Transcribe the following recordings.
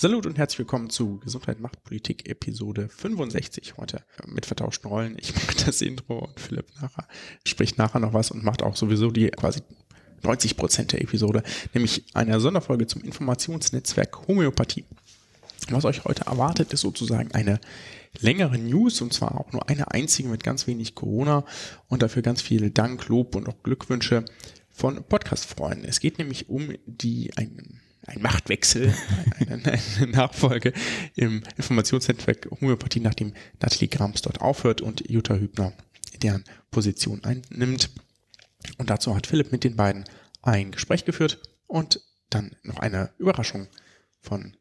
Salut und herzlich willkommen zu Gesundheit macht Politik Episode 65 heute mit vertauschten Rollen. Ich mache das Intro und Philipp nachher spricht nachher noch was und macht auch sowieso die quasi 90 Prozent der Episode, nämlich eine Sonderfolge zum Informationsnetzwerk Homöopathie. Was euch heute erwartet, ist sozusagen eine längere News und zwar auch nur eine einzige mit ganz wenig Corona und dafür ganz viel Dank, Lob und auch Glückwünsche von Podcast-Freunden. Es geht nämlich um die einen ein Machtwechsel, eine, eine, Nachfolge im Informationsnetzwerk Homöopathie, nachdem Nathalie Grams dort aufhört und Jutta Hübner deren Position einnimmt. Und dazu hat Philipp mit den beiden ein Gespräch geführt und dann noch eine Überraschung von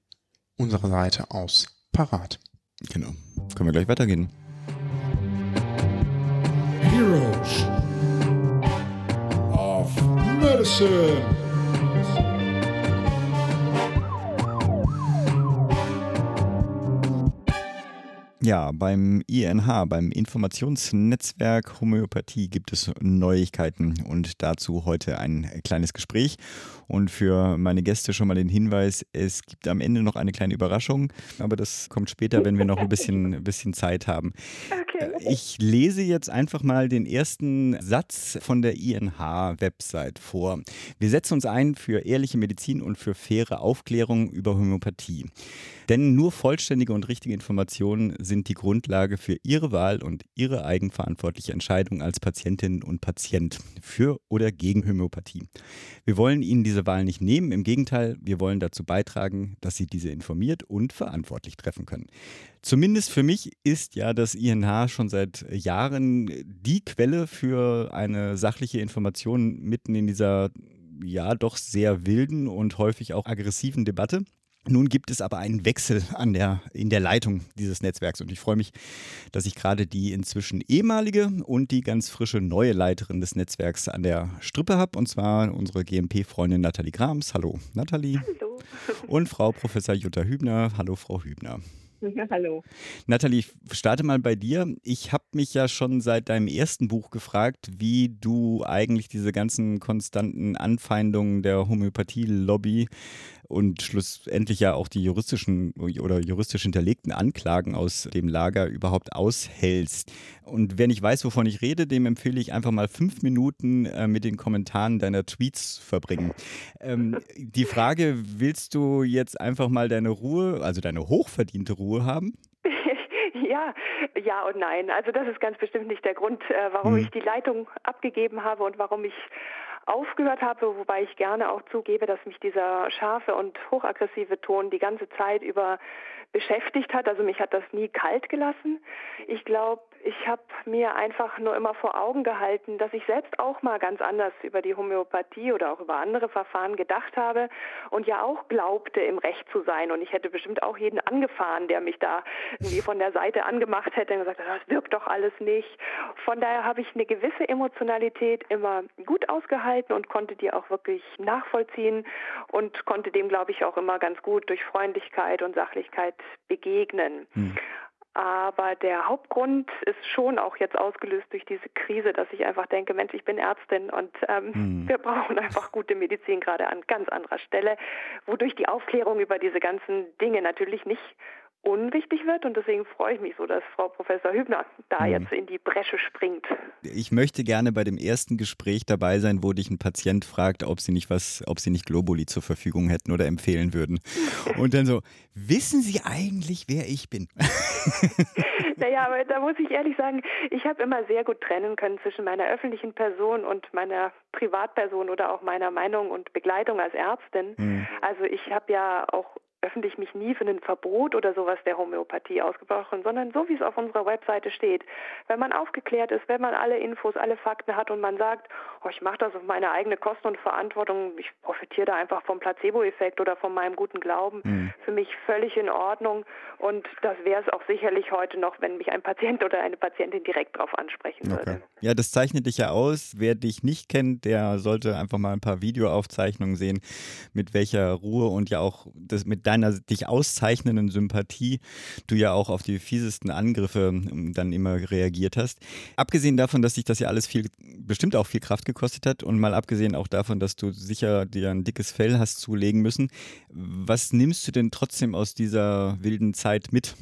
unserer Seite aus parat. Genau. Können wir gleich weitergehen. Heroes of Medicine. Ja, beim INH, beim Informationsnetzwerk Homöopathie gibt es Neuigkeiten und dazu heute ein kleines Gespräch. Und für meine Gäste schon mal den Hinweis, es gibt am Ende noch eine kleine Überraschung, aber das kommt später, wenn wir noch ein bisschen, bisschen Zeit haben. Okay. Äh, ich lese jetzt einfach mal den ersten Satz von der INH-Website vor. Wir setzen uns ein für ehrliche Medizin und für faire Aufklärung über Homöopathie. Denn nur vollständige und richtige Informationen sind die Grundlage für Ihre Wahl und Ihre eigenverantwortliche Entscheidung als Patientin und Patient für oder gegen Homöopathie. Wir wollen Ihnen diese Wahl nicht nehmen, im Gegenteil, wir wollen dazu beitragen, dass Sie diese informiert und verantwortlich treffen können. Zumindest für mich ist ja das INH schon seit Jahren die Quelle für eine sachliche Information mitten in dieser ja doch sehr wilden und häufig auch aggressiven Debatte. Nun gibt es aber einen Wechsel an der, in der Leitung dieses Netzwerks und ich freue mich, dass ich gerade die inzwischen ehemalige und die ganz frische neue Leiterin des Netzwerks an der Strippe habe und zwar unsere GMP-Freundin Nathalie Grams. Hallo Nathalie. Hallo. Und Frau Professor Jutta Hübner. Hallo Frau Hübner. Ja, hallo. Nathalie, ich starte mal bei dir. Ich habe mich ja schon seit deinem ersten Buch gefragt, wie du eigentlich diese ganzen konstanten Anfeindungen der Homöopathie-Lobby und schlussendlich ja auch die juristischen oder juristisch hinterlegten Anklagen aus dem Lager überhaupt aushältst. Und wer nicht weiß, wovon ich rede, dem empfehle ich einfach mal fünf Minuten äh, mit den Kommentaren deiner Tweets verbringen. Ähm, die Frage, willst du jetzt einfach mal deine Ruhe, also deine hochverdiente Ruhe haben? Ja, ja und nein. Also das ist ganz bestimmt nicht der Grund, äh, warum hm. ich die Leitung abgegeben habe und warum ich aufgehört habe, wobei ich gerne auch zugebe, dass mich dieser scharfe und hochaggressive Ton die ganze Zeit über beschäftigt hat. Also mich hat das nie kalt gelassen. Ich glaube, ich habe mir einfach nur immer vor Augen gehalten, dass ich selbst auch mal ganz anders über die Homöopathie oder auch über andere Verfahren gedacht habe und ja auch glaubte, im Recht zu sein. Und ich hätte bestimmt auch jeden angefahren, der mich da irgendwie von der Seite angemacht hätte und gesagt, das wirkt doch alles nicht. Von daher habe ich eine gewisse Emotionalität immer gut ausgehalten und konnte die auch wirklich nachvollziehen und konnte dem, glaube ich, auch immer ganz gut durch Freundlichkeit und Sachlichkeit begegnen. Hm. Aber der Hauptgrund ist schon auch jetzt ausgelöst durch diese Krise, dass ich einfach denke, Mensch, ich bin Ärztin und ähm, hm. wir brauchen einfach gute Medizin gerade an ganz anderer Stelle, wodurch die Aufklärung über diese ganzen Dinge natürlich nicht unwichtig wird und deswegen freue ich mich so, dass Frau Professor Hübner da mhm. jetzt in die Bresche springt. Ich möchte gerne bei dem ersten Gespräch dabei sein, wo dich ein Patient fragt, ob sie nicht was, ob sie nicht Globuli zur Verfügung hätten oder empfehlen würden. Und dann so, wissen Sie eigentlich, wer ich bin? naja, aber da muss ich ehrlich sagen, ich habe immer sehr gut trennen können zwischen meiner öffentlichen Person und meiner Privatperson oder auch meiner Meinung und Begleitung als Ärztin. Mhm. Also ich habe ja auch öffentlich mich nie für ein Verbot oder sowas der Homöopathie ausgebrochen, sondern so wie es auf unserer Webseite steht. Wenn man aufgeklärt ist, wenn man alle Infos, alle Fakten hat und man sagt, oh, ich mache das auf meine eigene Kosten und Verantwortung, ich profitiere da einfach vom Placebo-Effekt oder von meinem guten Glauben, mhm. für mich völlig in Ordnung und das wäre es auch sicherlich heute noch, wenn mich ein Patient oder eine Patientin direkt darauf ansprechen würde. Okay. Ja, das zeichnet dich ja aus. Wer dich nicht kennt, der sollte einfach mal ein paar Videoaufzeichnungen sehen, mit welcher Ruhe und ja auch das mit deiner dich auszeichnenden Sympathie du ja auch auf die fiesesten Angriffe ähm, dann immer reagiert hast. Abgesehen davon, dass dich das ja alles viel, bestimmt auch viel Kraft gekostet hat und mal abgesehen auch davon, dass du sicher dir ein dickes Fell hast zulegen müssen, was nimmst du denn trotzdem aus dieser wilden Zeit mit?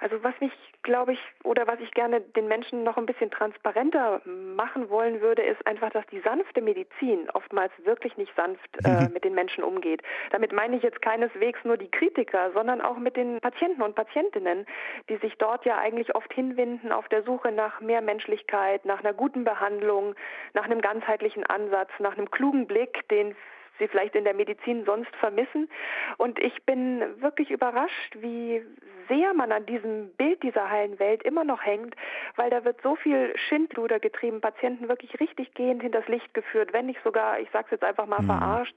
Also was mich glaube ich, oder was ich gerne den Menschen noch ein bisschen transparenter machen wollen würde, ist einfach, dass die sanfte Medizin oftmals wirklich nicht sanft äh, mhm. mit den Menschen umgeht. Damit meine ich jetzt keineswegs nur die Kritiker, sondern auch mit den Patienten und Patientinnen, die sich dort ja eigentlich oft hinwinden auf der Suche nach mehr Menschlichkeit, nach einer guten Behandlung, nach einem ganzheitlichen Ansatz, nach einem klugen Blick, den sie vielleicht in der Medizin sonst vermissen. Und ich bin wirklich überrascht, wie sehr man an diesem Bild dieser heilen Welt immer noch hängt, weil da wird so viel Schindluder getrieben, Patienten wirklich richtig gehend hinters Licht geführt, wenn nicht sogar, ich sage es jetzt einfach mal, mhm. verarscht.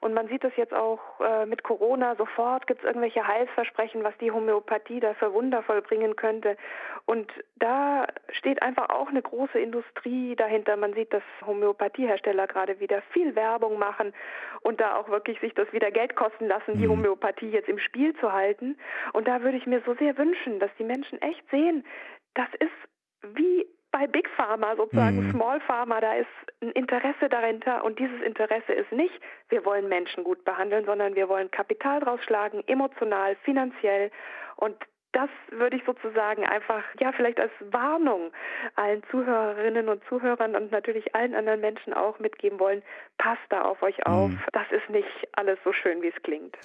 Und man sieht es jetzt auch äh, mit Corona, sofort gibt es irgendwelche Heilsversprechen, was die Homöopathie da für Wunder vollbringen könnte. Und da steht einfach auch eine große Industrie dahinter. Man sieht, dass Homöopathiehersteller gerade wieder viel Werbung machen und da auch wirklich sich das wieder Geld kosten lassen, die mhm. Homöopathie jetzt im Spiel zu halten. Und da würde ich mir so sehr wünschen, dass die Menschen echt sehen, das ist wie bei Big Pharma sozusagen, mhm. Small Pharma, da ist ein Interesse dahinter und dieses Interesse ist nicht, wir wollen Menschen gut behandeln, sondern wir wollen Kapital draus schlagen, emotional, finanziell und das würde ich sozusagen einfach, ja, vielleicht als Warnung allen Zuhörerinnen und Zuhörern und natürlich allen anderen Menschen auch mitgeben wollen. Passt da auf euch auf. Mhm. Das ist nicht alles so schön, wie es klingt.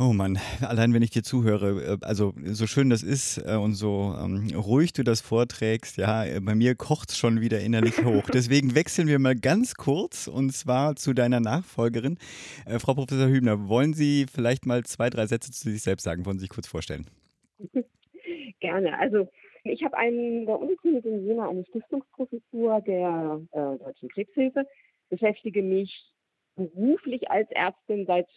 Oh Mann, allein wenn ich dir zuhöre, äh, also so schön das ist äh, und so ähm, ruhig du das vorträgst, ja, äh, bei mir kocht es schon wieder innerlich hoch. Deswegen wechseln wir mal ganz kurz und zwar zu deiner Nachfolgerin. Äh, Frau Professor Hübner, wollen Sie vielleicht mal zwei, drei Sätze zu sich selbst sagen? Wollen Sie sich kurz vorstellen? Gerne. Also ich habe an der Uniklinik in Jena eine Stiftungsprofessur der äh, Deutschen Krebshilfe, beschäftige mich beruflich als Ärztin seit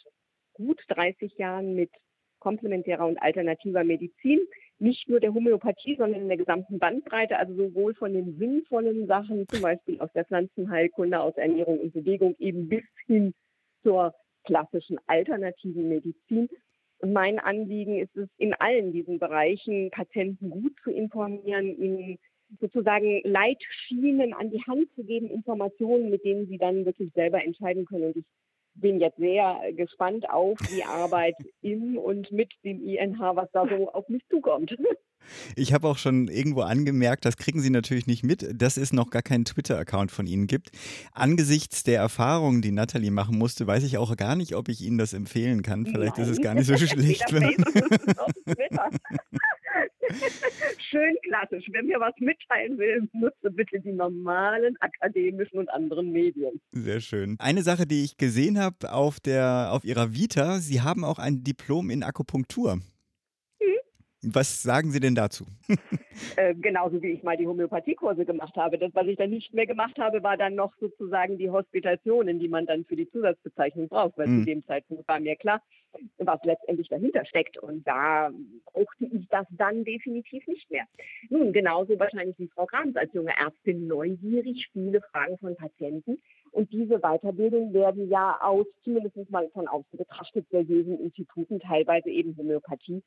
gut 30 Jahren mit komplementärer und alternativer Medizin, nicht nur der Homöopathie, sondern in der gesamten Bandbreite, also sowohl von den sinnvollen Sachen, zum Beispiel aus der Pflanzenheilkunde, aus Ernährung und Bewegung, eben bis hin zur klassischen alternativen Medizin. Und mein Anliegen ist es, in allen diesen Bereichen Patienten gut zu informieren, ihnen sozusagen Leitschienen an die Hand zu geben, Informationen, mit denen sie dann wirklich selber entscheiden können. Und ich bin jetzt sehr gespannt auf die Arbeit im und mit dem INH, was da so auf mich zukommt. Ich habe auch schon irgendwo angemerkt, das kriegen Sie natürlich nicht mit, dass es noch gar keinen Twitter-Account von Ihnen gibt. Angesichts der Erfahrungen, die Nathalie machen musste, weiß ich auch gar nicht, ob ich Ihnen das empfehlen kann. Vielleicht Nein. ist es gar nicht so schlecht. Wenn Schön klassisch. Wer mir was mitteilen will, nutze bitte die normalen akademischen und anderen Medien. Sehr schön. Eine Sache, die ich gesehen habe auf, auf Ihrer Vita, Sie haben auch ein Diplom in Akupunktur. Was sagen Sie denn dazu? äh, genauso wie ich mal die Homöopathiekurse gemacht habe. Das, was ich dann nicht mehr gemacht habe, war dann noch sozusagen die Hospitationen, die man dann für die Zusatzbezeichnung braucht, weil mhm. zu dem Zeitpunkt war mir klar, was letztendlich dahinter steckt. Und da brauchte ich das dann definitiv nicht mehr. Nun, genauso wahrscheinlich wie Frau Grams als junge Ärztin neugierig, viele Fragen von Patienten. Und diese Weiterbildung werden ja aus, zumindest mal von außen betrachtet, seriösen Instituten, teilweise eben Homöopathie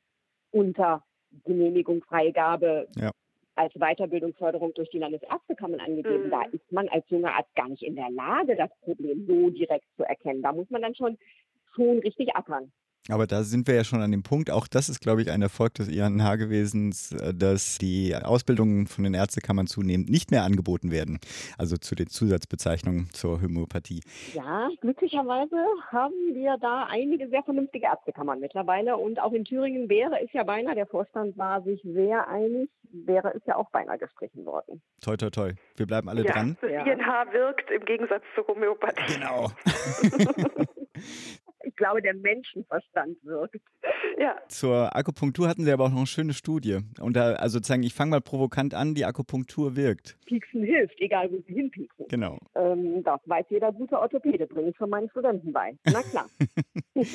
unter Genehmigung, Freigabe ja. als Weiterbildungsförderung durch die Landesärztekammern angegeben. Mhm. Da ist man als junger Arzt gar nicht in der Lage, das Problem so direkt zu erkennen. Da muss man dann schon, schon richtig ackern. Aber da sind wir ja schon an dem Punkt, auch das ist, glaube ich, ein Erfolg des INH gewesen, dass die Ausbildungen von den Ärztekammern zunehmend nicht mehr angeboten werden, also zu den Zusatzbezeichnungen zur Homöopathie. Ja, glücklicherweise haben wir da einige sehr vernünftige Ärztekammern mittlerweile und auch in Thüringen wäre es ja beinahe, der Vorstand war sich sehr einig, wäre es ja auch beinahe gestrichen worden. Toi, toi, toi. Wir bleiben alle ja, dran. Das INH wirkt im Gegensatz zur Homöopathie. Genau. ich glaube, der Menschenverstand wirkt. Ja. Zur Akupunktur hatten Sie aber auch noch eine schöne Studie. Und da, also sozusagen, ich fange mal provokant an, die Akupunktur wirkt. Pieksen hilft, egal wo Sie hinpieksen. Genau. Ähm, das weiß jeder gute Orthopäde, bringe ich von meinen Studenten bei. Na klar.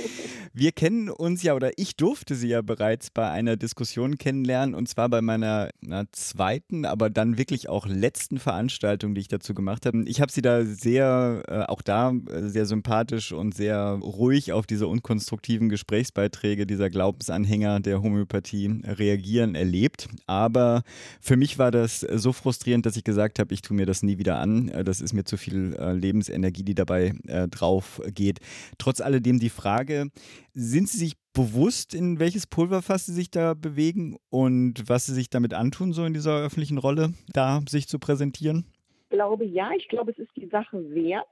Wir kennen uns ja, oder ich durfte Sie ja bereits bei einer Diskussion kennenlernen, und zwar bei meiner zweiten, aber dann wirklich auch letzten Veranstaltung, die ich dazu gemacht habe. Ich habe Sie da sehr, äh, auch da äh, sehr sympathisch und sehr ruhig auf diese unkonstruktiven Gesprächsbeiträge dieser Glaubensanhänger der Homöopathie reagieren erlebt. Aber für mich war das so frustrierend, dass ich gesagt habe, ich tue mir das nie wieder an. Äh, das ist mir zu viel äh, Lebensenergie, die dabei äh, drauf geht. Trotz alledem die Frage, sind Sie sich bewusst, in welches Pulverfass Sie sich da bewegen und was Sie sich damit antun, so in dieser öffentlichen Rolle, da sich zu präsentieren? Ich glaube ja, ich glaube, es ist die Sache wert.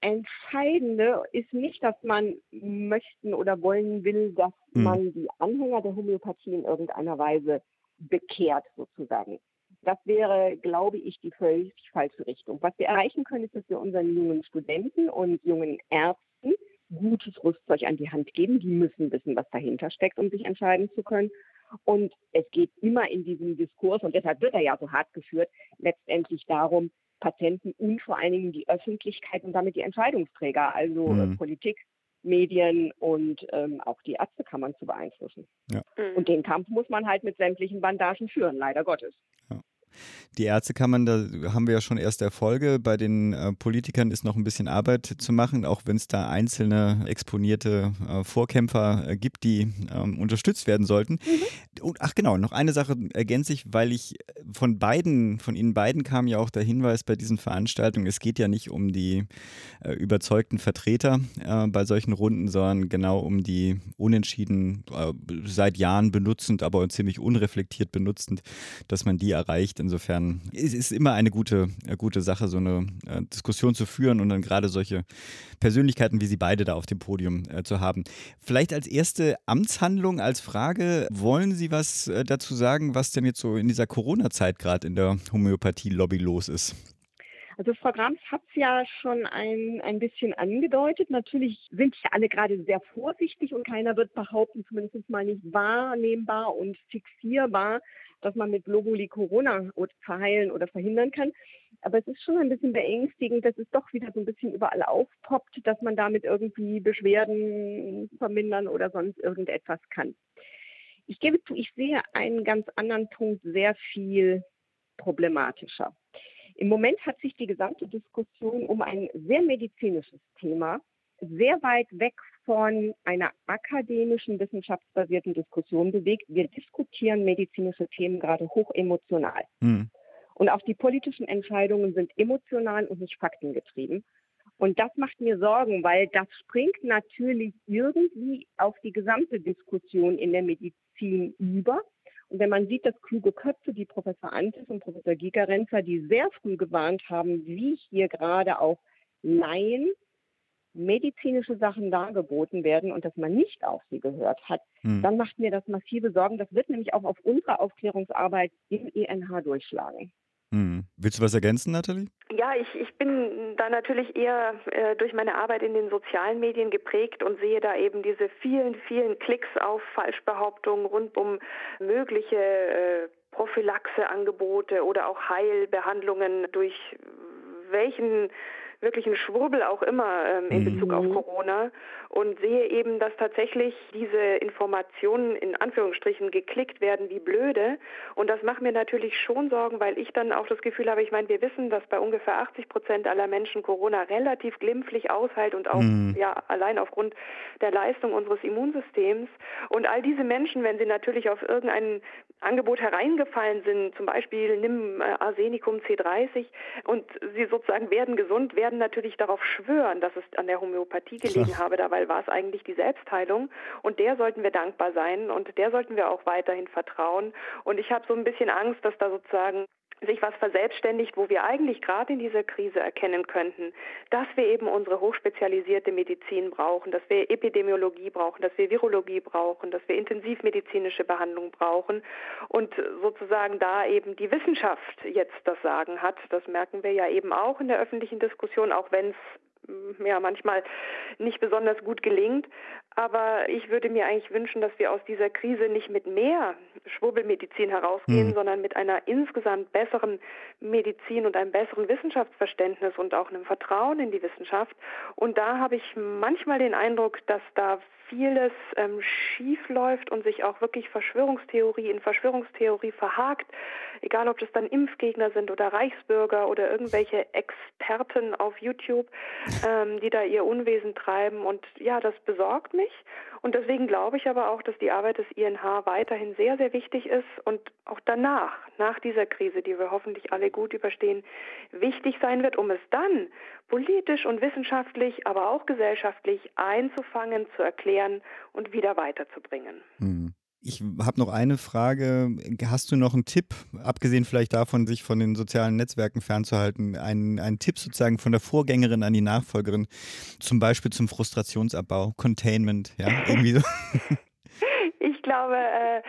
Das Entscheidende ist nicht, dass man möchten oder wollen will, dass mhm. man die Anhänger der Homöopathie in irgendeiner Weise bekehrt, sozusagen. Das wäre, glaube ich, die völlig falsche Richtung. Was wir erreichen können, ist, dass wir unseren jungen Studenten und jungen Ärzten gutes Rüstzeug an die Hand geben. Die müssen wissen, was dahinter steckt, um sich entscheiden zu können. Und es geht immer in diesem Diskurs, und deshalb wird er ja so hart geführt, letztendlich darum, Patienten und vor allen Dingen die Öffentlichkeit und damit die Entscheidungsträger, also mhm. Politik, Medien und ähm, auch die Ärztekammern zu beeinflussen. Ja. Mhm. Und den Kampf muss man halt mit sämtlichen Bandagen führen, leider Gottes. Ja. Die Ärztekammern, da haben wir ja schon erste Erfolge. Bei den äh, Politikern ist noch ein bisschen Arbeit zu machen, auch wenn es da einzelne exponierte äh, Vorkämpfer äh, gibt, die ähm, unterstützt werden sollten. Mhm. Und, ach genau, noch eine Sache ergänze ich, weil ich von beiden, von Ihnen beiden kam ja auch der Hinweis bei diesen Veranstaltungen, es geht ja nicht um die überzeugten Vertreter bei solchen Runden, sondern genau um die unentschieden, seit Jahren benutzend, aber ziemlich unreflektiert benutzend, dass man die erreicht Insofern ist es immer eine gute, äh, gute Sache, so eine äh, Diskussion zu führen und dann gerade solche Persönlichkeiten wie Sie beide da auf dem Podium äh, zu haben. Vielleicht als erste Amtshandlung, als Frage, wollen Sie was dazu sagen, was denn jetzt so in dieser Corona-Zeit gerade in der Homöopathie-Lobby los ist? Also Frau Grams hat es ja schon ein, ein bisschen angedeutet. Natürlich sind ja alle gerade sehr vorsichtig und keiner wird behaupten, zumindest mal nicht wahrnehmbar und fixierbar, dass man mit Globuli Corona verheilen oder verhindern kann. Aber es ist schon ein bisschen beängstigend, dass es doch wieder so ein bisschen überall aufpoppt, dass man damit irgendwie Beschwerden vermindern oder sonst irgendetwas kann. Ich gebe zu, ich sehe einen ganz anderen Punkt sehr viel problematischer. Im Moment hat sich die gesamte Diskussion um ein sehr medizinisches Thema sehr weit weg von einer akademischen, wissenschaftsbasierten Diskussion bewegt. Wir diskutieren medizinische Themen gerade hoch emotional. Mhm. Und auch die politischen Entscheidungen sind emotional und nicht faktengetrieben. Und das macht mir Sorgen, weil das springt natürlich irgendwie auf die gesamte Diskussion in der Medizin über. Und wenn man sieht, dass kluge Köpfe wie Professor Antis und Professor Gigerenzer, die sehr früh gewarnt haben, wie hier gerade auch Laien medizinische Sachen dargeboten werden und dass man nicht auf sie gehört hat, hm. dann macht mir das massive Sorgen. Das wird nämlich auch auf unsere Aufklärungsarbeit im ENH durchschlagen. Hm. Willst du was ergänzen, Nathalie? Ja, ich, ich bin da natürlich eher äh, durch meine Arbeit in den sozialen Medien geprägt und sehe da eben diese vielen, vielen Klicks auf Falschbehauptungen rund um mögliche äh, Prophylaxeangebote oder auch Heilbehandlungen durch welchen wirklichen Schwurbel auch immer ähm, in Bezug auf mhm. Corona und sehe eben, dass tatsächlich diese Informationen in Anführungsstrichen geklickt werden wie blöde. Und das macht mir natürlich schon Sorgen, weil ich dann auch das Gefühl habe, ich meine, wir wissen, dass bei ungefähr 80 Prozent aller Menschen Corona relativ glimpflich aushält und auch mhm. ja allein aufgrund der Leistung unseres Immunsystems. Und all diese Menschen, wenn sie natürlich auf irgendein Angebot hereingefallen sind, zum Beispiel nimm äh, Arsenicum C30 und sie sozusagen werden gesund, werden natürlich darauf schwören, dass es an der Homöopathie gelegen habe, dabei war es eigentlich die Selbstheilung und der sollten wir dankbar sein und der sollten wir auch weiterhin vertrauen. Und ich habe so ein bisschen Angst, dass da sozusagen sich was verselbstständigt, wo wir eigentlich gerade in dieser Krise erkennen könnten, dass wir eben unsere hochspezialisierte Medizin brauchen, dass wir Epidemiologie brauchen, dass wir Virologie brauchen, dass wir intensivmedizinische Behandlung brauchen und sozusagen da eben die Wissenschaft jetzt das Sagen hat. Das merken wir ja eben auch in der öffentlichen Diskussion, auch wenn es ja manchmal nicht besonders gut gelingt. Aber ich würde mir eigentlich wünschen, dass wir aus dieser Krise nicht mit mehr Schwurbelmedizin herausgehen, mhm. sondern mit einer insgesamt besseren Medizin und einem besseren Wissenschaftsverständnis und auch einem Vertrauen in die Wissenschaft. Und da habe ich manchmal den Eindruck, dass da vieles ähm, schief läuft und sich auch wirklich Verschwörungstheorie in Verschwörungstheorie verhakt, egal ob das dann Impfgegner sind oder Reichsbürger oder irgendwelche Experten auf YouTube, ähm, die da ihr Unwesen treiben. Und ja, das besorgt mich. Und deswegen glaube ich aber auch, dass die Arbeit des INH weiterhin sehr, sehr wichtig ist und auch danach, nach dieser Krise, die wir hoffentlich alle gut überstehen, wichtig sein wird, um es dann politisch und wissenschaftlich, aber auch gesellschaftlich einzufangen, zu erklären und wieder weiterzubringen. Hm. Ich habe noch eine Frage. Hast du noch einen Tipp, abgesehen vielleicht davon, sich von den sozialen Netzwerken fernzuhalten, einen, einen Tipp sozusagen von der Vorgängerin an die Nachfolgerin, zum Beispiel zum Frustrationsabbau, Containment, ja, irgendwie so? Ich glaube, äh,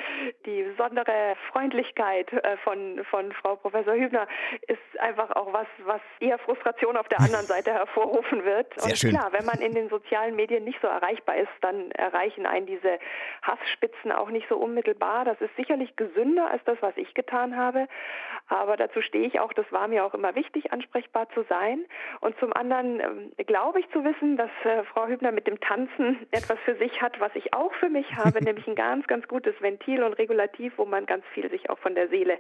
die besondere Freundlichkeit äh, von, von Frau Professor Hübner ist einfach auch was, was eher Frustration auf der anderen Seite hervorrufen wird. Sehr Und schön. klar, wenn man in den sozialen Medien nicht so erreichbar ist, dann erreichen einen diese Hassspitzen auch nicht so unmittelbar. Das ist sicherlich gesünder als das, was ich getan habe. Aber dazu stehe ich auch, das war mir auch immer wichtig, ansprechbar zu sein. Und zum anderen ähm, glaube ich zu wissen, dass äh, Frau Hübner mit dem Tanzen etwas für sich hat, was ich auch für mich habe, nämlich ein ganz, ganz gutes Ventil und Regulativ, wo man ganz viel sich auch von der Seele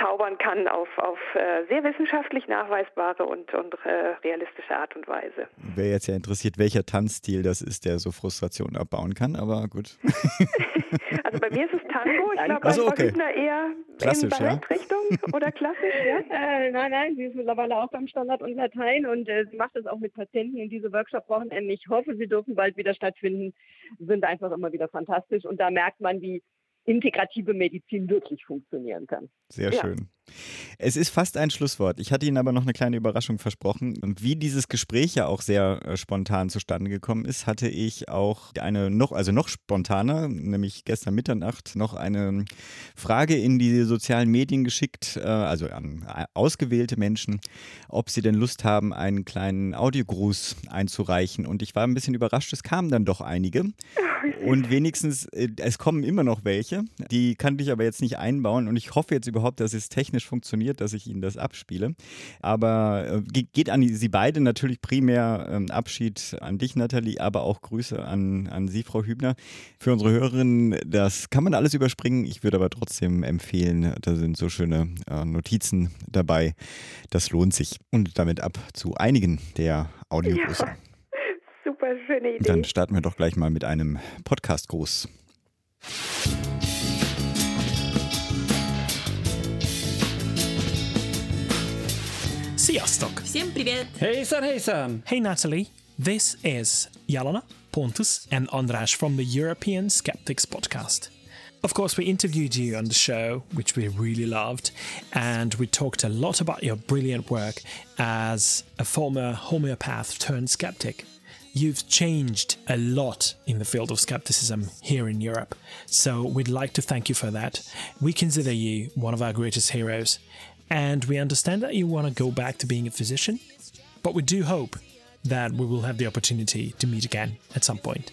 zaubern kann auf, auf äh, sehr wissenschaftlich nachweisbare und, und äh, realistische Art und Weise. Wäre jetzt ja interessiert, welcher Tanzstil das ist, der so Frustration abbauen kann, aber gut. also bei mir ist es Tango, ich glaube, also, bei okay. Hübner eher Klassisch, in Ballettrichtung ja? oder klassisch, ja? Äh, nein, nein, sie ist mittlerweile auch beim Standard und Latein und äh, sie macht das auch mit Patienten in diese Workshop-Wochenenden. Ich hoffe, sie dürfen bald wieder stattfinden, sind einfach immer wieder fantastisch und da merkt man, wie integrative Medizin wirklich funktionieren kann. Sehr Ja. schön. Es ist fast ein Schlusswort. Ich hatte Ihnen aber noch eine kleine Überraschung versprochen. Wie dieses Gespräch ja auch sehr äh, spontan zustande gekommen ist, hatte ich auch eine noch, also noch spontaner, nämlich gestern Mitternacht, noch eine Frage in die sozialen Medien geschickt, äh, also an äh, ausgewählte Menschen, ob sie denn Lust haben, einen kleinen Audiogruß einzureichen. Und ich war ein bisschen überrascht, es kamen dann doch einige. Und wenigstens, es kommen immer noch welche. Die kann ich aber jetzt nicht einbauen. Und ich hoffe jetzt überhaupt, dass es technisch funktioniert, dass ich Ihnen das abspiele. Aber äh, ge- geht an die, Sie beide natürlich primär ähm, Abschied an dich, Nathalie, aber auch Grüße an, an Sie, Frau Hübner. Für unsere Hörerinnen, das kann man alles überspringen. Ich würde aber trotzdem empfehlen, da sind so schöne äh, Notizen dabei. Das lohnt sich. Und damit ab zu einigen der Audiogrüße. Ja. Super schöne Idee. Dann starten wir doch gleich mal mit einem Podcast-Gruß. Sziasztok! Всем привет! Hejsan hejsan! Hey Natalie, this is Jelena, Pontus, and Andras from the European Skeptics podcast. Of course, we interviewed you on the show, which we really loved, and we talked a lot about your brilliant work as a former homeopath turned skeptic. You've changed a lot in the field of skepticism here in Europe, so we'd like to thank you for that. We consider you one of our greatest heroes, and we understand that you want to go back to being a physician, but we do hope that we will have the opportunity to meet again at some point.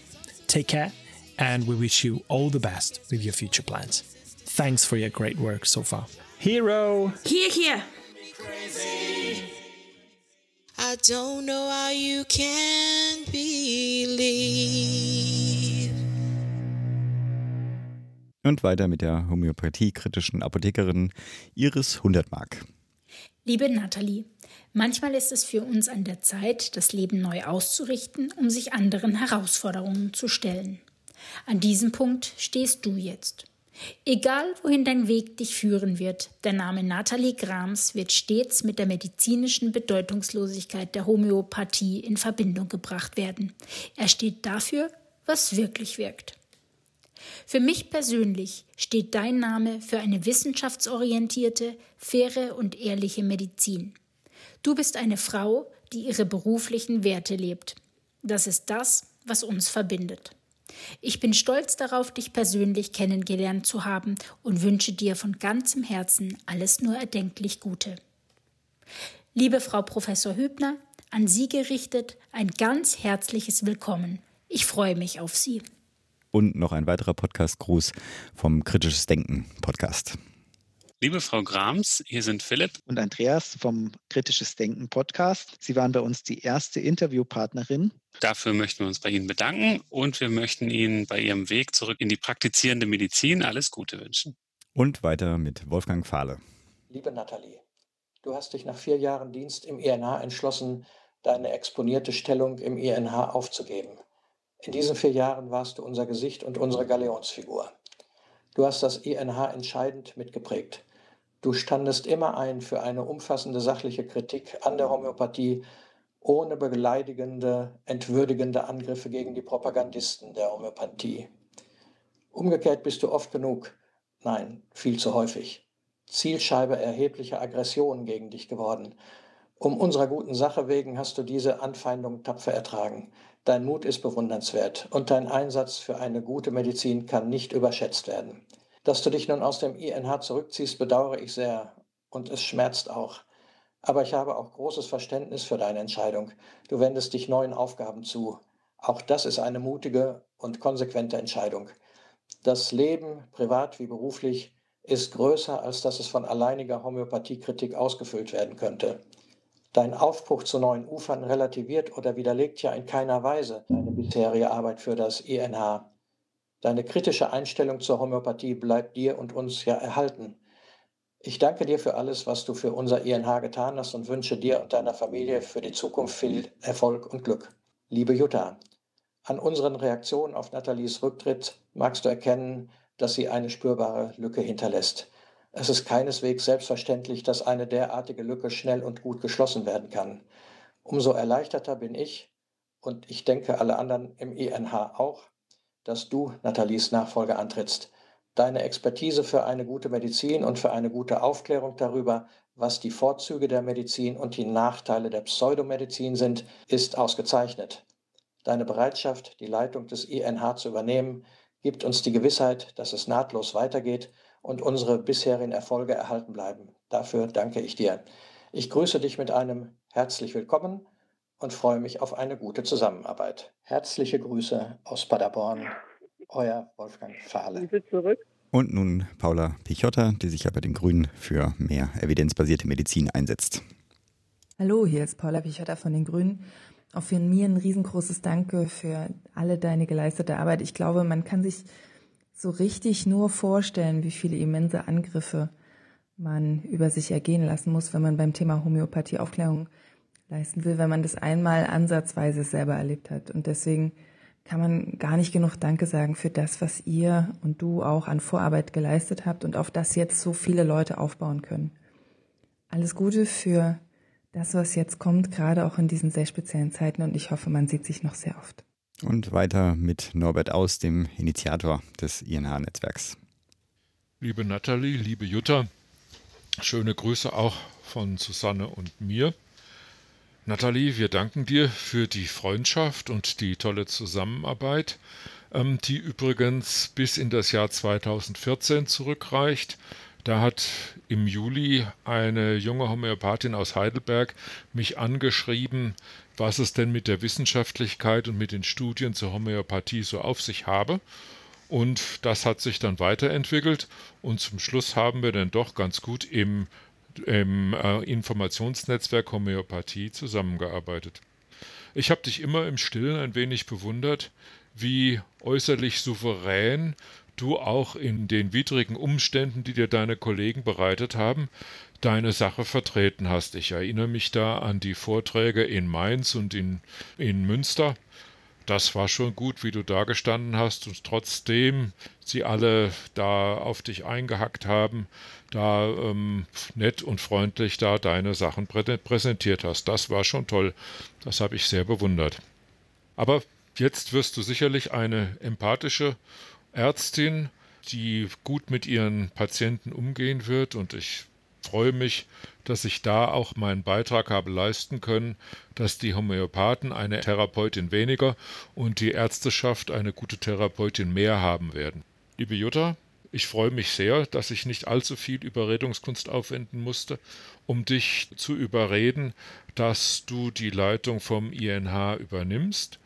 Take care, and we wish you all the best with your future plans. Thanks for your great work so far. Hero! Here, hier! I don't know how you can believe. Und weiter mit der homöopathiekritischen Apothekerin Iris Hundertmark. Liebe Nathalie, manchmal ist es für uns an der Zeit, das Leben neu auszurichten, um sich anderen Herausforderungen zu stellen. An diesem Punkt stehst du jetzt. Egal, wohin dein Weg dich führen wird, der Name Nathalie Grams wird stets mit der medizinischen Bedeutungslosigkeit der Homöopathie in Verbindung gebracht werden. Er steht dafür, was wirklich wirkt. Für mich persönlich steht dein Name für eine wissenschaftsorientierte, faire und ehrliche Medizin. Du bist eine Frau, die ihre beruflichen Werte lebt. Das ist das, was uns verbindet. Ich bin stolz darauf, dich persönlich kennengelernt zu haben und wünsche dir von ganzem Herzen alles nur erdenklich Gute. Liebe Frau Professor Hübner, An Sie gerichtet ein ganz herzliches Willkommen. Ich freue mich auf Sie. Und noch ein weiterer Podcast-Gruß vom Kritisches Denken Podcast. Liebe Frau Grams, hier sind Philipp und Andreas vom Kritisches Denken Podcast. Sie waren bei uns die erste Interviewpartnerin. Dafür möchten wir uns bei Ihnen bedanken und wir möchten Ihnen bei Ihrem Weg zurück in die praktizierende Medizin alles Gute wünschen. Und weiter mit Wolfgang Fahle. Liebe Nathalie, du hast dich nach vier Jahren Dienst im INH entschlossen, deine exponierte Stellung im INH aufzugeben. In diesen vier Jahren warst du unser Gesicht und unsere Galeonsfigur. Du hast das INH entscheidend mitgeprägt. Du standest immer ein für eine umfassende sachliche Kritik an der Homöopathie, ohne beleidigende, entwürdigende Angriffe gegen die Propagandisten der Homöopathie. Umgekehrt bist du oft genug, nein, viel zu häufig, Zielscheibe erheblicher Aggressionen gegen dich geworden, um unserer guten Sache wegen hast du diese Anfeindung tapfer ertragen. Dein Mut ist bewundernswert und dein Einsatz für eine gute Medizin kann nicht überschätzt werden. Dass du dich nun aus dem INH zurückziehst, bedauere ich sehr und es schmerzt auch. Aber ich habe auch großes Verständnis für deine Entscheidung. Du wendest dich neuen Aufgaben zu. Auch das ist eine mutige und konsequente Entscheidung. Das Leben, privat wie beruflich, ist größer, als dass es von alleiniger Homöopathiekritik ausgefüllt werden könnte. Dein Aufbruch zu neuen Ufern relativiert oder widerlegt ja in keiner Weise deine bisherige Arbeit für das INH. Deine kritische Einstellung zur Homöopathie bleibt dir und uns ja erhalten. Ich danke dir für alles, was du für unser INH getan hast und wünsche dir und deiner Familie für die Zukunft viel Erfolg und Glück. Liebe Jutta, an unseren Reaktionen auf Nathalies Rücktritt magst du erkennen, dass sie eine spürbare Lücke hinterlässt. Es ist keineswegs selbstverständlich, dass eine derartige Lücke schnell und gut geschlossen werden kann. Umso erleichterter bin ich, und ich denke alle anderen im INH auch, dass du Nathalies Nachfolge antrittst. Deine Expertise für eine gute Medizin und für eine gute Aufklärung darüber, was die Vorzüge der Medizin und die Nachteile der Pseudomedizin sind, ist ausgezeichnet. Deine Bereitschaft, die Leitung des INH zu übernehmen, gibt uns die Gewissheit, dass es nahtlos weitergeht und unsere bisherigen Erfolge erhalten bleiben. Dafür danke ich dir. Ich grüße dich mit einem herzlich willkommen und freue mich auf eine gute Zusammenarbeit. Herzliche Grüße aus Paderborn, euer Wolfgang Fahle. Und nun Paula Pichotta, die sich ja bei den Grünen für mehr evidenzbasierte Medizin einsetzt. Hallo, hier ist Paula Pichotta von den Grünen. Auch von mir ein riesengroßes Danke für alle deine geleistete Arbeit. Ich glaube, man kann sich so richtig nur vorstellen, wie viele immense Angriffe man über sich ergehen lassen muss, wenn man beim Thema Homöopathie Aufklärung leisten will, wenn man das einmal ansatzweise selber erlebt hat. Und deswegen kann man gar nicht genug Danke sagen für das, was ihr und du auch an Vorarbeit geleistet habt und auf das jetzt so viele Leute aufbauen können. Alles Gute für das, was jetzt kommt, gerade auch in diesen sehr speziellen Zeiten und ich hoffe, man sieht sich noch sehr oft. Und weiter mit Norbert Aus, dem Initiator des INH-Netzwerks. Liebe Nathalie, liebe Jutta, schöne Grüße auch von Susanne und mir. Nathalie, wir danken dir für die Freundschaft und die tolle Zusammenarbeit, ähm, die übrigens bis in das Jahr 2014 zurückreicht. Da hat im Juli eine junge Homöopathin aus Heidelberg mich angeschrieben, was es denn mit der Wissenschaftlichkeit und mit den Studien zur Homöopathie so auf sich habe. Und das hat sich dann weiterentwickelt und zum Schluss haben wir dann doch ganz gut im, im äh, Informationsnetzwerk Homöopathie zusammengearbeitet. Ich habe dich immer im Stillen ein wenig bewundert, wie äußerlich souverän du auch in den widrigen Umständen, die dir deine Kollegen bereitet haben, deine Sache vertreten hast. Ich erinnere mich da an die Vorträge in Mainz und in, in Münster. Das war schon gut, wie du da gestanden hast und trotzdem sie alle da auf dich eingehackt haben, da ähm, nett und freundlich da deine Sachen prä präsentiert hast. Das war schon toll. Das habe ich sehr bewundert. Aber jetzt wirst du sicherlich eine empathische Ärztin, die gut mit ihren Patienten umgehen wird und ich freue mich, dass ich da auch meinen Beitrag habe leisten können, dass die Homöopathen eine Therapeutin weniger und die Ärzteschaft eine gute Therapeutin mehr haben werden. Liebe Jutta, Ich freue mich sehr, dass ich nicht allzu viel Überredungskunst aufwenden musste, um dich zu überreden, dass du die Leitung vom INH übernimmst.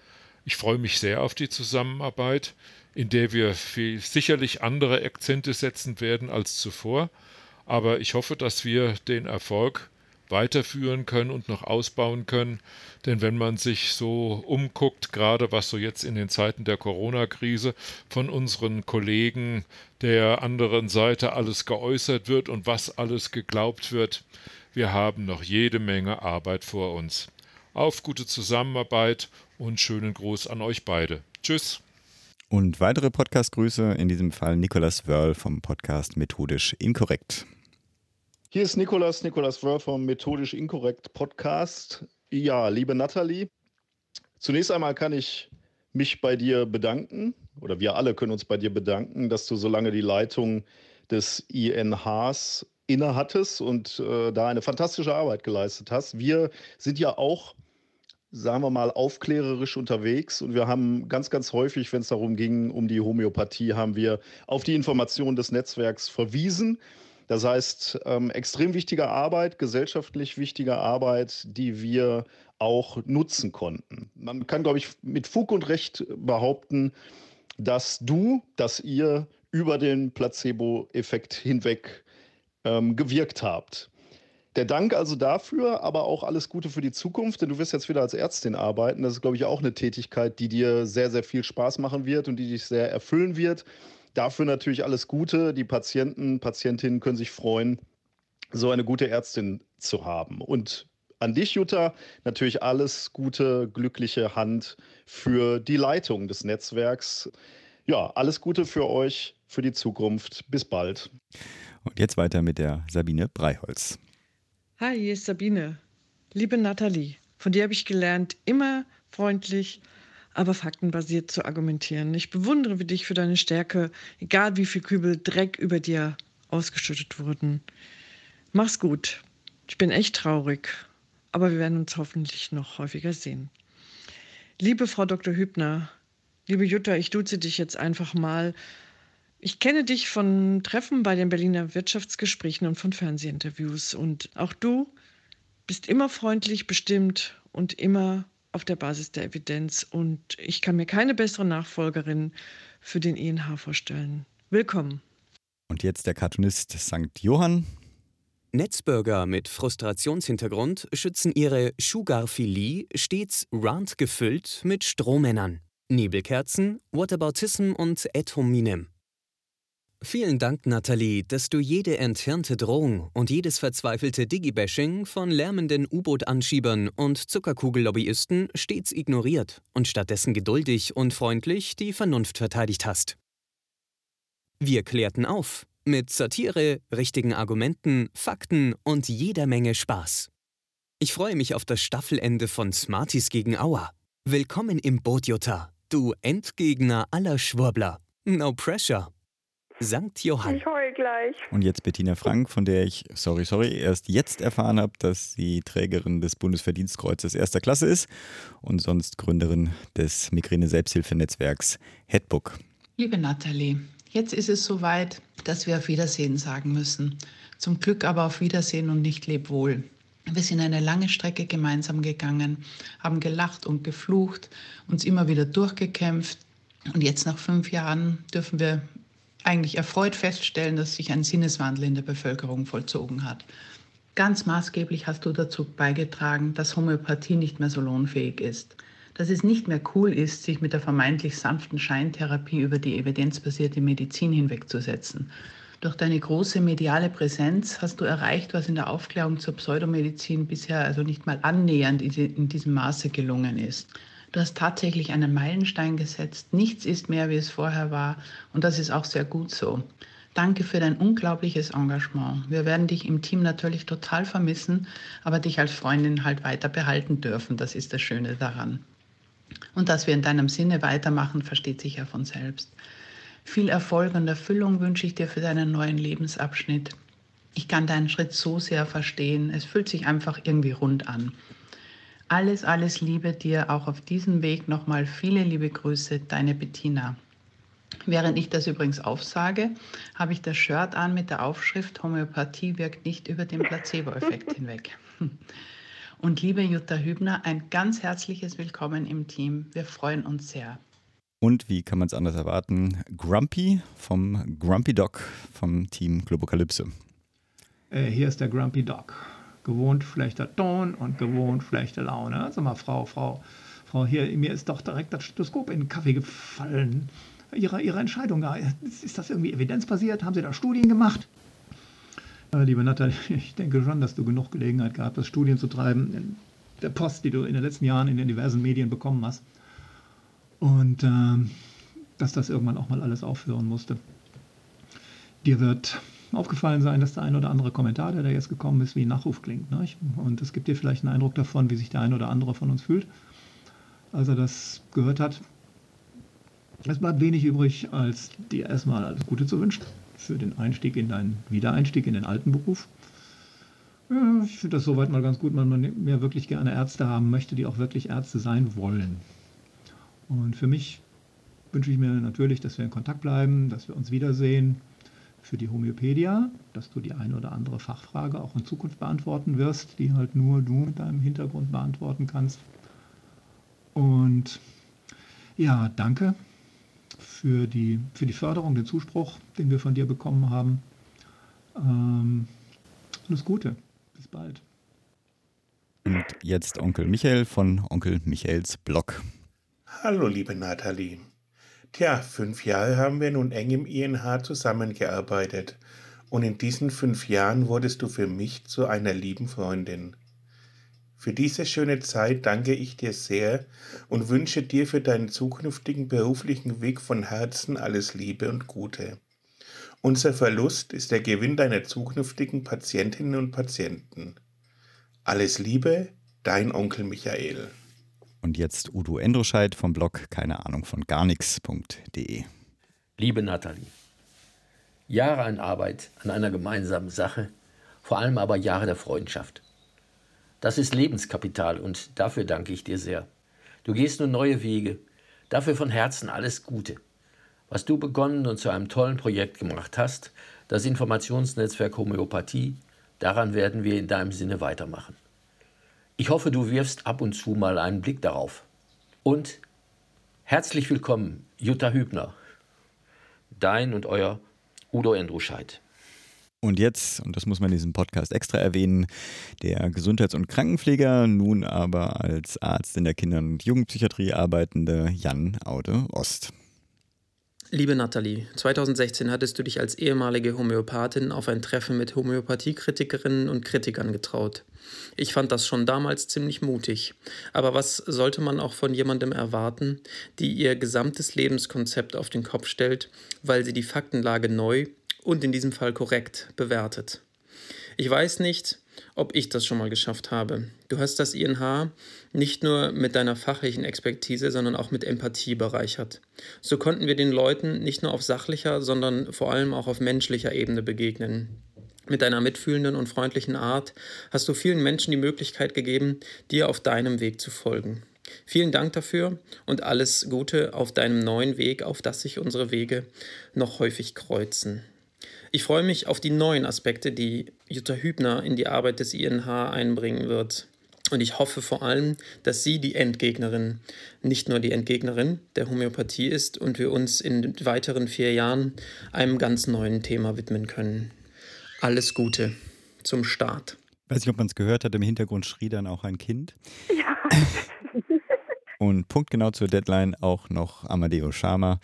Ich freue mich sehr auf die Zusammenarbeit, in der wir sicherlich andere Akzente setzen werden als zuvor, aber ich hoffe, dass wir den Erfolg weiterführen können und noch ausbauen können. Denn wenn man sich so umguckt, gerade was so jetzt in den Zeiten der Corona-Krise von unseren Kollegen der anderen Seite alles geäußert wird und was alles geglaubt wird, wir haben noch jede Menge Arbeit vor uns. Auf gute Zusammenarbeit und schönen Gruß an euch beide. Tschüss. Und weitere Podcast-Grüße, in diesem Fall Nicolas Wörl vom Podcast Methodisch Inkorrekt. Hier ist Nikolas, Nikolas Wörl vom Methodisch Inkorrekt Podcast. Ja, liebe Nathalie, zunächst einmal kann ich mich bei dir bedanken, oder wir alle können uns bei dir bedanken, dass du so lange die Leitung des INHs innehattest und äh, da eine fantastische Arbeit geleistet hast. Wir sind ja auch, sagen wir mal, aufklärerisch unterwegs und wir haben ganz, ganz häufig, wenn es darum ging, um die Homöopathie, haben wir auf die Informationen des Netzwerks verwiesen. Das heißt, ähm, extrem wichtige Arbeit, gesellschaftlich wichtige Arbeit, die wir auch nutzen konnten. Man kann, glaube ich, mit Fug und Recht behaupten, dass du, dass ihr über den Placebo-Effekt hinweg ähm, gewirkt habt. Der Dank also dafür, aber auch alles Gute für die Zukunft, denn du wirst jetzt wieder als Ärztin arbeiten. Das ist, glaube ich, auch eine Tätigkeit, die dir sehr, sehr viel Spaß machen wird und die dich sehr erfüllen wird. Dafür natürlich alles Gute. Die Patienten, Patientinnen können sich freuen, so eine gute Ärztin zu haben. Und an dich, Jutta, natürlich alles gute, glückliche Hand für die Leitung des Netzwerks. Ja, alles Gute für euch, für die Zukunft. Bis bald. Und jetzt weiter mit der Sabine Breiholz. Hi, hier ist Sabine. Liebe Nathalie, von dir habe ich gelernt, immer freundlich, aber faktenbasiert zu argumentieren. Ich bewundere dich für deine Stärke, egal wie viel Kübel Dreck über dir ausgeschüttet wurden. Mach's gut. Ich bin echt traurig, aber wir werden uns hoffentlich noch häufiger sehen. Liebe Frau Dr. Hübner, liebe Jutta, ich duze dich jetzt einfach mal. Ich kenne dich von Treffen bei den Berliner Wirtschaftsgesprächen und von Fernsehinterviews. Und auch du bist immer freundlich, bestimmt und immer auf der Basis der Evidenz. Und ich kann mir keine bessere Nachfolgerin für den INH vorstellen. Willkommen. Und jetzt der Cartoonist St. Johann. Netzbürger mit Frustrationshintergrund schützen ihre Sugarphilie stets randgefüllt mit Strohmännern, Nebelkerzen, Whataboutism und Ad hominem. Vielen Dank, Nathalie, dass du jede enthirnte Drohung und jedes verzweifelte Digibashing von lärmenden U-Boot-Anschiebern und Zuckerkugellobbyisten stets ignoriert und stattdessen geduldig und freundlich die Vernunft verteidigt hast. Wir klärten auf mit Satire, richtigen Argumenten, Fakten und jeder Menge Spaß. Ich freue mich auf das Staffelende von Smarties gegen Auer. Willkommen im Boot, Jutta, du Endgegner aller Schwurbler. No pressure. St. Johann. Ich heul gleich. Und jetzt Bettina Frank, von der ich, sorry, sorry, erst jetzt erfahren habe, dass sie Trägerin des Bundesverdienstkreuzes erster Klasse ist und sonst Gründerin des Migräne-Selbsthilfenetzwerks Headbook. Liebe Nathalie, jetzt ist es soweit, dass wir auf Wiedersehen sagen müssen. Zum Glück aber auf Wiedersehen und nicht leb wohl. Wir sind eine lange Strecke gemeinsam gegangen, haben gelacht und geflucht, uns immer wieder durchgekämpft. Und jetzt nach fünf Jahren dürfen wir eigentlich erfreut feststellen, dass sich ein Sinneswandel in der Bevölkerung vollzogen hat. Ganz maßgeblich hast du dazu beigetragen, dass Homöopathie nicht mehr so lohnfähig ist. Dass es nicht mehr cool ist, sich mit der vermeintlich sanften Scheintherapie über die evidenzbasierte Medizin hinwegzusetzen. Durch deine große mediale Präsenz hast du erreicht, was in der Aufklärung zur Pseudomedizin bisher also nicht mal annähernd in diesem Maße gelungen ist. Du hast tatsächlich einen Meilenstein gesetzt. Nichts ist mehr, wie es vorher war. Und das ist auch sehr gut so. Danke für dein unglaubliches Engagement. Wir werden dich im Team natürlich total vermissen, aber dich als Freundin halt weiter behalten dürfen. Das ist das Schöne daran. Und dass wir in deinem Sinne weitermachen, versteht sich ja von selbst. Viel Erfolg und Erfüllung wünsche ich dir für deinen neuen Lebensabschnitt. Ich kann deinen Schritt so sehr verstehen. Es fühlt sich einfach irgendwie rund an. Alles, alles Liebe dir auch auf diesem Weg. Nochmal viele liebe Grüße, deine Bettina. Während ich das übrigens aufsage, habe ich das Shirt an mit der Aufschrift Homöopathie wirkt nicht über den Placebo-Effekt hinweg. Und liebe Jutta Hübner, ein ganz herzliches Willkommen im Team. Wir freuen uns sehr. Und wie kann man es anders erwarten? Grumpy vom Grumpy Dog vom Team Globokalypse. Äh, hier ist der Grumpy Dog. Gewohnt schlechter Ton und gewohnt schlechte Laune. Sag mal, Frau, Frau, Frau, hier, mir ist doch direkt das Stethoskop in den Kaffee gefallen. Ihre, Ihre Entscheidung, ist das irgendwie evidenzbasiert? Haben Sie da Studien gemacht? Äh, liebe Nathalie, ich denke schon, dass du genug Gelegenheit gehabt hast, Studien zu treiben in der Post, die du in den letzten Jahren in den diversen Medien bekommen hast. Und ähm, dass das irgendwann auch mal alles aufhören musste. Dir wird aufgefallen sein, dass der ein oder andere Kommentar, der da jetzt gekommen ist, wie ein Nachruf klingt. Ne? Und es gibt dir vielleicht einen Eindruck davon, wie sich der ein oder andere von uns fühlt, als er das gehört hat. Es bleibt wenig übrig, als dir erstmal alles Gute zu wünschen für den Einstieg in deinen Wiedereinstieg in den alten Beruf. Ja, ich finde das soweit mal ganz gut, wenn man mehr wirklich gerne Ärzte haben möchte, die auch wirklich Ärzte sein wollen. Und für mich wünsche ich mir natürlich, dass wir in Kontakt bleiben, dass wir uns wiedersehen. Für die Homöopädia, dass du die eine oder andere Fachfrage auch in Zukunft beantworten wirst, die halt nur du mit deinem Hintergrund beantworten kannst. Und ja, danke für die, für die Förderung, den Zuspruch, den wir von dir bekommen haben. Ähm, alles Gute. Bis bald. Und jetzt Onkel Michael von Onkel Michaels Blog. Hallo, liebe Nathalie. Tja, fünf Jahre haben wir nun eng im INH zusammengearbeitet. Und in diesen fünf Jahren wurdest du für mich zu einer lieben Freundin. Für diese schöne Zeit danke ich dir sehr und wünsche dir für deinen zukünftigen beruflichen Weg von Herzen alles Liebe und Gute. Unser Verlust ist der Gewinn deiner zukünftigen Patientinnen und Patienten. Alles Liebe, dein Onkel Michael. Und jetzt Udo Endroscheid vom Blog keine Ahnung von gar nix.de. Liebe Nathalie, Jahre an Arbeit an einer gemeinsamen Sache, vor allem aber Jahre der Freundschaft. Das ist Lebenskapital und dafür danke ich dir sehr. Du gehst nun neue Wege. Dafür von Herzen alles Gute. Was du begonnen und zu einem tollen Projekt gemacht hast, das Informationsnetzwerk Homöopathie, daran werden wir in deinem Sinne weitermachen. Ich hoffe, du wirfst ab und zu mal einen Blick darauf. Und herzlich willkommen, Jutta Hübner. Dein und euer Udo Endruscheid. Und jetzt, und das muss man in diesem Podcast extra erwähnen, der Gesundheits- und Krankenpfleger, nun aber als Arzt in der Kinder- und Jugendpsychiatrie arbeitende Jan Aude Ost. Liebe Nathalie, 2016 hattest du dich als ehemalige Homöopathin auf ein Treffen mit Homöopathiekritikerinnen und Kritikern getraut. Ich fand das schon damals ziemlich mutig. Aber was sollte man auch von jemandem erwarten, die ihr gesamtes Lebenskonzept auf den Kopf stellt, weil sie die Faktenlage neu und in diesem Fall korrekt bewertet? Ich weiß nicht, ob ich das schon mal geschafft habe. Du hast das INH nicht nur mit deiner fachlichen Expertise, sondern auch mit Empathie bereichert. So konnten wir den Leuten nicht nur auf sachlicher, sondern vor allem auch auf menschlicher Ebene begegnen. Mit deiner mitfühlenden und freundlichen Art hast du vielen Menschen die Möglichkeit gegeben, dir auf deinem Weg zu folgen. Vielen Dank dafür und alles Gute auf deinem neuen Weg, auf das sich unsere Wege noch häufig kreuzen. Ich freue mich auf die neuen Aspekte, die Jutta Hübner in die Arbeit des INH einbringen wird. Und ich hoffe vor allem, dass sie die Endgegnerin, nicht nur die Endgegnerin der Homöopathie ist und wir uns in weiteren vier Jahren einem ganz neuen Thema widmen können. Alles Gute zum Start. Weiß nicht, ob man es gehört hat, im Hintergrund schrie dann auch ein Kind. Ja. Und punktgenau zur Deadline auch noch Amadeo Schama,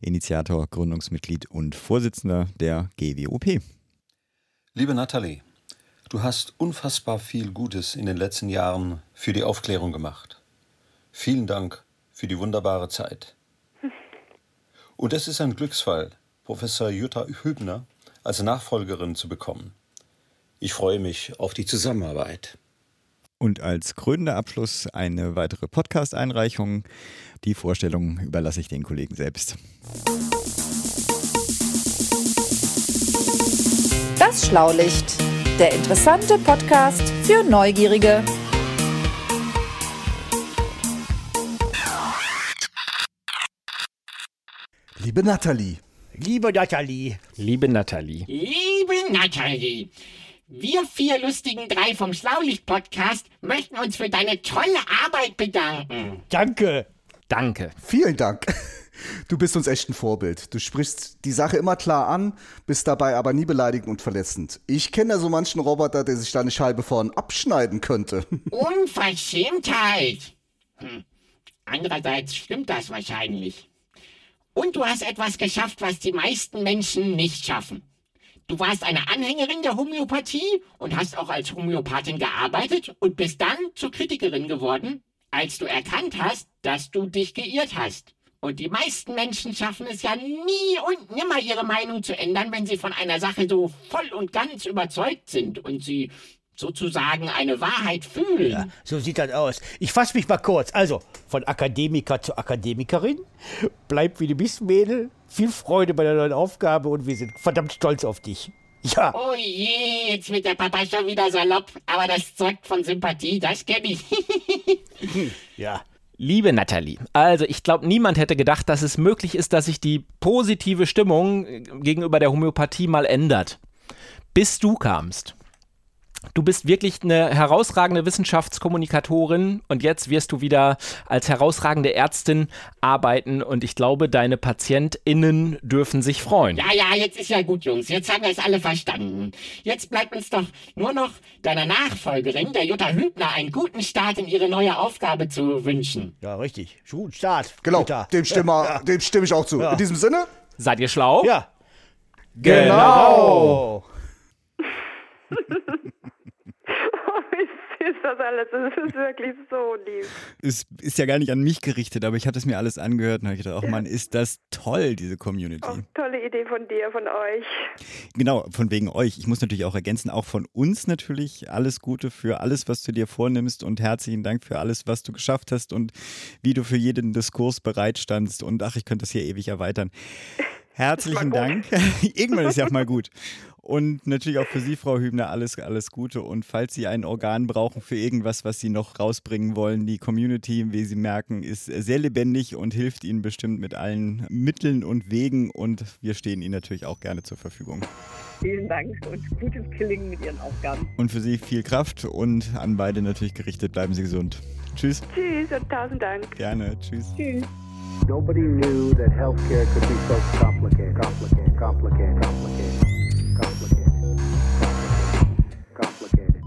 Initiator, Gründungsmitglied und Vorsitzender der GWOP. Liebe Nathalie, du hast unfassbar viel Gutes in den letzten Jahren für die Aufklärung gemacht. Vielen Dank für die wunderbare Zeit. Und es ist ein Glücksfall, Professor Jutta Hübner als Nachfolgerin zu bekommen. Ich freue mich auf die Zusammenarbeit. Und als krönender Abschluss eine weitere Podcast-Einreichung. Die Vorstellung überlasse ich den Kollegen selbst. Das Schlaulicht, der interessante Podcast für Neugierige. Liebe Nathalie. Liebe Nathalie. Liebe Nathalie. Liebe Nathalie. Wir vier lustigen drei vom Schlaulicht-Podcast möchten uns für deine tolle Arbeit bedanken. Danke. Danke. Vielen Dank. Du bist uns echt ein Vorbild. Du sprichst die Sache immer klar an, bist dabei aber nie beleidigend und verletzend. Ich kenne ja so manchen Roboter, der sich da eine Scheibe vorn abschneiden könnte. Unverschämtheit. Hm. Andererseits stimmt das wahrscheinlich. Und du hast etwas geschafft, was die meisten Menschen nicht schaffen. Du warst eine Anhängerin der Homöopathie und hast auch als Homöopathin gearbeitet und bist dann zur Kritikerin geworden, als du erkannt hast, dass du dich geirrt hast. Und die meisten Menschen schaffen es ja nie und nimmer ihre Meinung zu ändern, wenn sie von einer Sache so voll und ganz überzeugt sind und sie sozusagen eine Wahrheit fühlen. Ja, so sieht das aus. Ich fasse mich mal kurz. Also, von Akademiker zu Akademikerin. Bleib wie du bist, Mädel. Viel Freude bei der neuen Aufgabe und wir sind verdammt stolz auf dich. Ja. Oh je, jetzt wird der Papa schon wieder salopp. Aber das zeugt von Sympathie, das kenne ich. ja. Liebe Nathalie, also ich glaube, niemand hätte gedacht, dass es möglich ist, dass sich die positive Stimmung gegenüber der Homöopathie mal ändert. Bis du kamst. Du bist wirklich eine herausragende Wissenschaftskommunikatorin und jetzt wirst du wieder als herausragende Ärztin arbeiten und ich glaube, deine PatientInnen dürfen sich freuen. Ja, ja, jetzt ist ja gut, Jungs. Jetzt haben wir es alle verstanden. Jetzt bleibt uns doch nur noch deiner Nachfolgerin, der Jutta Hübner, einen guten Start in ihre neue Aufgabe zu wünschen. Ja, richtig. Guten Start. Genau, Jutta. dem stimme, ja. dem stimme ich auch zu. Ja. In diesem Sinne? Seid ihr schlau? Ja. Genau. ist das alles. Das ist wirklich so lieb. Es ist ja gar nicht an mich gerichtet, aber ich habe das mir alles angehört und habe gedacht, ach man, ist das toll, diese Community. Oh, tolle Idee von dir, von euch. Genau, von wegen euch. Ich muss natürlich auch ergänzen, auch von uns natürlich alles Gute für alles, was du dir vornimmst und herzlichen Dank für alles, was du geschafft hast und wie du für jeden Diskurs bereitstandst. Und ach, ich könnte das hier ewig erweitern. Herzlichen Dank. Irgendwann ist ja auch mal gut. Und natürlich auch für Sie, Frau Hübner, alles, alles Gute. Und falls Sie ein Organ brauchen für irgendwas, was Sie noch rausbringen wollen, die Community, wie Sie merken, ist sehr lebendig und hilft Ihnen bestimmt mit allen Mitteln und Wegen. Und wir stehen Ihnen natürlich auch gerne zur Verfügung. Vielen Dank und gutes Gelingen mit Ihren Aufgaben. Und für Sie viel Kraft und an beide natürlich gerichtet. Bleiben Sie gesund. Tschüss. Tschüss und tausend Dank. Gerne. Tschüss. Tschüss. Nobody knew that healthcare could be so complicated. complicated, complicated.